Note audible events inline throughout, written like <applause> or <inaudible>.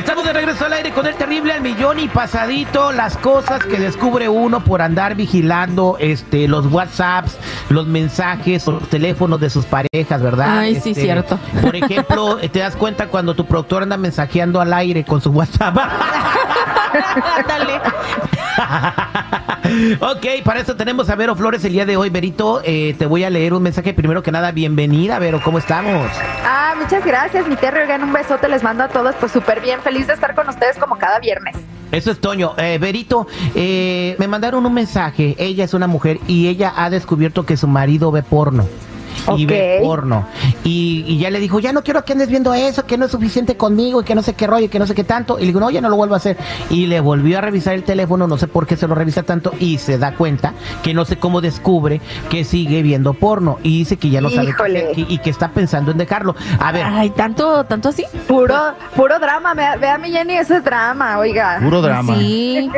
Estamos de regreso al aire con el terrible al millón y pasadito las cosas que descubre uno por andar vigilando este los WhatsApps, los mensajes, los teléfonos de sus parejas, ¿verdad? Ay, sí, Este, cierto. Por ejemplo, te das cuenta cuando tu productor anda mensajeando al aire con su WhatsApp. <laughs> Ándale. <laughs> ok, para eso tenemos a Vero Flores el día de hoy. Verito, eh, te voy a leer un mensaje. Primero que nada, bienvenida, Vero, ¿cómo estamos? Ah, muchas gracias, mi Terry. Oigan, un besote les mando a todos. Pues súper bien, feliz de estar con ustedes como cada viernes. Eso es Toño. Eh, Verito, eh, me mandaron un mensaje. Ella es una mujer y ella ha descubierto que su marido ve porno. Y ve porno. Y, y ya le dijo, ya no quiero que andes viendo eso, que no es suficiente conmigo y que no sé qué rollo, y que no sé qué tanto. Y le digo, no, ya no lo vuelvo a hacer. Y le volvió a revisar el teléfono, no sé por qué se lo revisa tanto, y se da cuenta que no sé cómo descubre que sigue viendo porno. Y dice que ya no sabe qué y, y que está pensando en dejarlo. A ver, Ay, tanto, tanto así. Puro, puro drama. Vea, mi Jenny, eso es drama, oiga. Puro drama. Sí.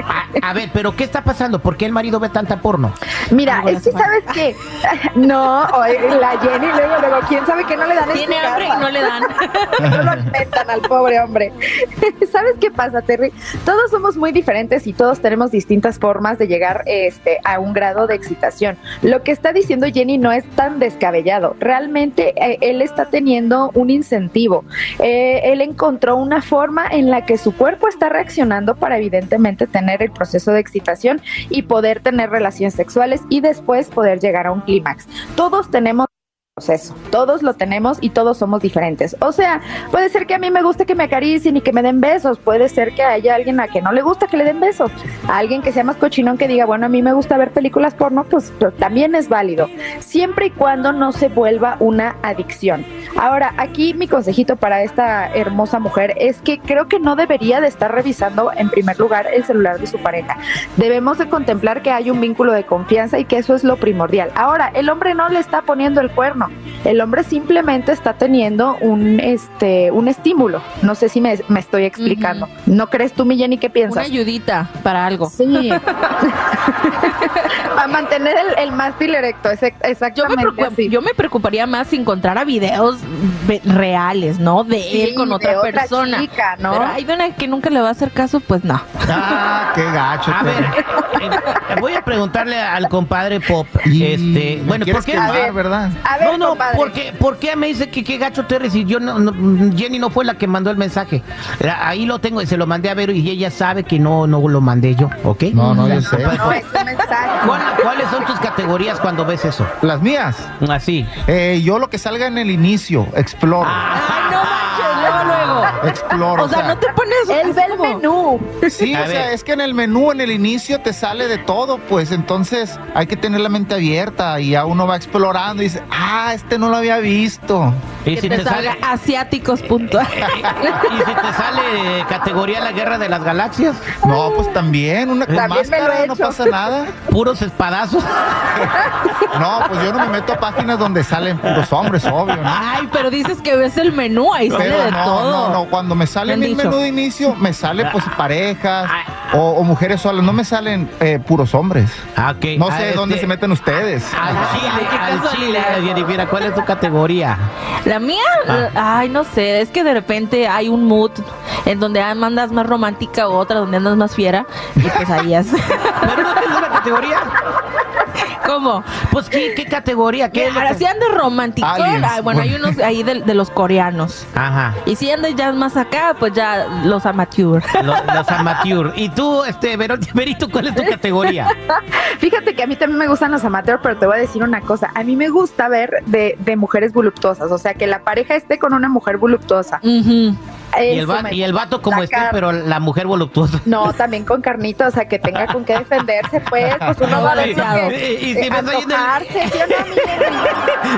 a, a ver, pero ¿qué está pasando? ¿Por qué el marido ve tanta porno? Mira, es que sabes que. <laughs> No, oiga, la Jenny, luego, luego, quién sabe que no le dan en Tiene su hambre casa? y no le dan. <laughs> no lo alimentan al pobre hombre. <laughs> ¿Sabes qué pasa, Terry? Todos somos muy diferentes y todos tenemos distintas formas de llegar este, a un grado de excitación. Lo que está diciendo Jenny no es tan descabellado. Realmente eh, él está teniendo un incentivo. Eh, él encontró una forma en la que su cuerpo está reaccionando para evidentemente tener el proceso de excitación y poder tener relaciones sexuales y después poder llegar a un clímax. Todos tenemos Todos lo tenemos y todos somos diferentes. O sea, puede ser que a mí me guste que me acaricien y que me den besos. Puede ser que haya alguien a que no le gusta que le den besos. A alguien que sea más cochinón que diga, bueno, a mí me gusta ver películas porno, pues, pues, también es válido. Siempre y cuando no se vuelva una adicción. Ahora, aquí mi consejito para esta hermosa mujer es que creo que no debería de estar revisando en primer lugar el celular de su pareja. Debemos de contemplar que hay un vínculo de confianza y que eso es lo primordial. Ahora, el hombre no le está poniendo el cuerno. El hombre simplemente está teniendo un este un estímulo. No sé si me, me estoy explicando. ¿No crees tú, mi Jenny, qué Una piensas? ayudita para algo. Sí. <laughs> Para mantener el, el mástil erecto, es ex- Yo me, exactamente así. yo me preocuparía más si encontrara videos reales, ¿no? De Sí, él con de otra, otra persona. chica, ¿no? Pero hay de una que nunca le va a hacer caso, pues no. Ah, qué gacho. A ver, eh, eh, voy a preguntarle al compadre Pop. Este, bueno, ¿por qué? quemar, A ver. ¿verdad? A ver, No, no, compadre. ¿Por qué, por qué me dice que qué gacho si yo no, no- Jenny no fue la que mandó el mensaje? Ahí lo tengo y se lo mandé a Vero y ella sabe que no, no lo mandé yo, ¿ok? No, no, yo sé. No, es un mensaje. ¿Cuál- ¿Cuáles son tus categorías cuando ves eso? Las mías. Así. Eh, yo lo que salga en el inicio, exploro. Ah. Ay, no. Exploro. O sea, no te pones. Él ve el menú. Sí, A o sea, es que en el menú, en el inicio, te sale de todo, pues entonces hay que tener la mente abierta y ya uno va explorando y dice, ah, este no lo había visto. Y Que si te, te salga sale, asiáticos puntual. y si te sale eh, categoría la guerra de las galaxias, No, pues también, una con También máscara, he no pasa nada. puros espadazos. No, pues yo no me meto a páginas donde salen puros hombres, obvio, ¿no? Ay, pero dices que ves el menú, ahí sale de no, todo. no, no, cuando me sale mi menú de inicio, me sale pues parejas Ah. o, o mujeres solas, no me salen eh, puros hombres. Ah. No Ah, sé este, dónde se meten ustedes. Al chile, qué al chile. Jennifer, ¿cuál es tu categoría? La mía, Ah. ay, no sé, es que de repente hay un mood en donde andas más romántica o otra donde andas más fiera y pues ahí es. <laughs> Pero no tienes una categoría. ¿Cómo? Pues, ¿qué, qué categoría? ¿Qué es lo Ahora que- si andas romántico, Aliens, bueno, hay unos ahí de, de los coreanos. Ajá. Y si andas ya más acá, pues ya los amateur. Lo- Los, amateur. ¿Y tú, este, Vero- <laughs> Verito, cuál es tu categoría? <laughs> Fíjate que a mí también me gustan los amateurs, pero te voy a decir una cosa. A mí me gusta ver de, de mujeres voluptuosas, o sea, que la pareja esté con una mujer voluptuosa. Ujú. Y el, va- y el vato como carne. pero la mujer voluptuosa. <laughs> No, también con carnita, o sea, que tenga con qué defenderse, pues, pues uno No, va a Y- y si ves ahí. <laughs>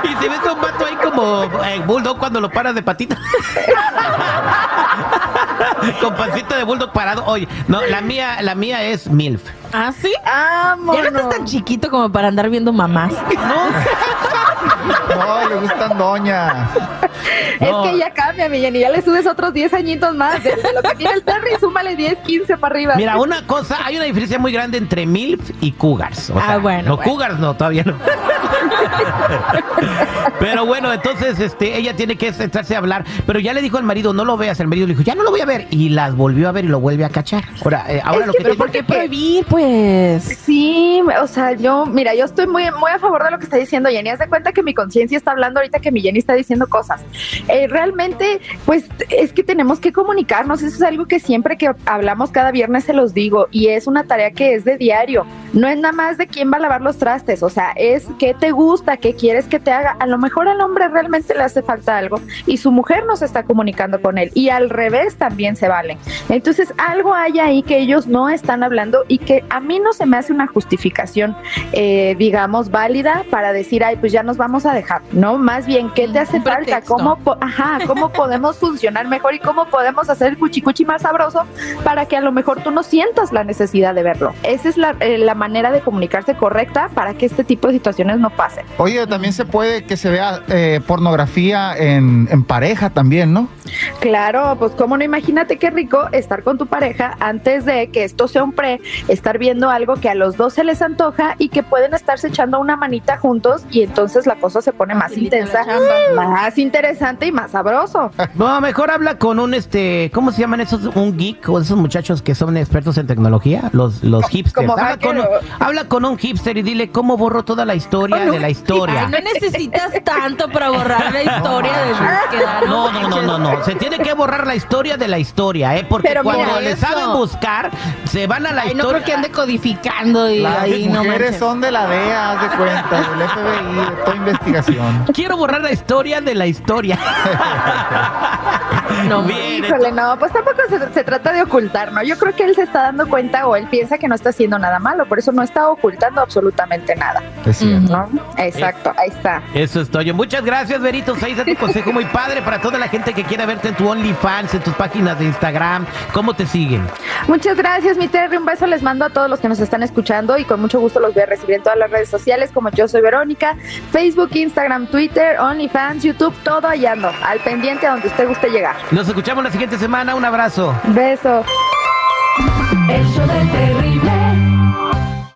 Y si ves a un vato ahí como eh, bulldog cuando lo paras de patita. <laughs> Con pancita de bulldog parado. Oye, no, la mía, la mía es MILF. ¿Ah, sí? Vámonos. Ya no estás tan chiquito como para andar viendo mamás. No, le gustan doñas. Es No. que ya cambia, mi Jenny. Ya le subes otros 10 añitos más. De, lo que tiene el Terry, súmale 10, 15 para arriba. Mira, una cosa, hay una diferencia muy grande entre MILF y Cougars. O Ah, sea, bueno, No, bueno. Cougars no, todavía no. <laughs> Pero bueno, entonces este, ella tiene que sentarse a hablar. Pero ya le dijo al marido, no lo veas. El marido le dijo, ya no lo voy a ver. Y las volvió a ver y lo vuelve a cachar. Ahora, eh, ahora Es lo que, que pero ¿por qué prohibir, pues? Sí, o sea, yo, mira, yo estoy muy, muy a favor de lo que está diciendo Jenny. Haz de cuenta que mi conciencia está hablando ahorita que mi Jenny está diciendo cosas. Eh, realmente, pues es que tenemos que comunicarnos. Eso es algo que siempre que hablamos cada viernes se los digo. Y es una tarea que es de diario. No es nada más de quién va a lavar los trastes. O sea, es qué te gusta, qué quieres que te haga. A lo mejor al hombre realmente le hace falta algo y su mujer no se está comunicando con él. Y al revés también se valen. Entonces, algo hay ahí que ellos no están hablando y que a mí no se me hace una justificación, eh, digamos, válida para decir, ay, pues ya nos vamos a dejar, ¿no? Más bien, ¿qué te hace Un falta? ¿Cómo, po- ajá, ¿Cómo podemos funcionar mejor y cómo podemos hacer el cuchicuchi más sabroso para que a lo mejor tú no sientas la necesidad de verlo? Esa es la, eh, la manera de comunicarse correcta para que este tipo de situaciones no pasen. Oye, también se puede que se vea eh, pornografía en, en pareja también, ¿no? Claro, pues cómo no, imagínate qué rico estar con tu pareja antes de que esto sea un pre, estar viendo algo que a los dos se les antoja y que pueden estarse echando una manita juntos y entonces la cosa se pone más Facilita intensa, más interesante y más sabroso. <laughs> No, mejor habla con un, este, ¿cómo se llaman esos? Un geek o esos muchachos que son expertos en tecnología, los, los hipsters. como Habla con, habla con un hipster y dile cómo borró toda la historia Oh, no. de la historia. Ay, no necesitas tanto para borrar la historia de búsqueda. No, no, no, no, no. Se tiene que borrar la historia de la historia, ¿eh? Porque Pero cuando mira le eso. saben buscar, se van a la Ay, no historia. creo que ande codificando y Las ahí no mujeres manches. son de la DEA, haz de cuenta, del FBI, de toda investigación. Quiero borrar la historia de la historia. <laughs> <laughs> No, bien. Híjole, no, pues tampoco se, se trata de ocultar, ¿no? Yo creo que él se está dando cuenta o él piensa que no está haciendo nada malo, por eso no está ocultando absolutamente nada, Es cierto. ¿no? Exacto, ahí está. Eso es todo. Muchas gracias, Verito. Ahí está tu <laughs> consejo muy padre para toda la gente que quiera verte en tu OnlyFans, en tus páginas de Instagram. ¿Cómo te siguen? Muchas gracias, mi Terry. Un beso les mando a todos los que nos están escuchando y con mucho gusto los voy a recibir en todas las redes sociales como yo soy Verónica, Facebook, Instagram, Twitter, OnlyFans, YouTube, todo allá ando, al pendiente a donde usted guste llegar. Nos escuchamos la siguiente semana. Un abrazo. Beso. El show del terrible.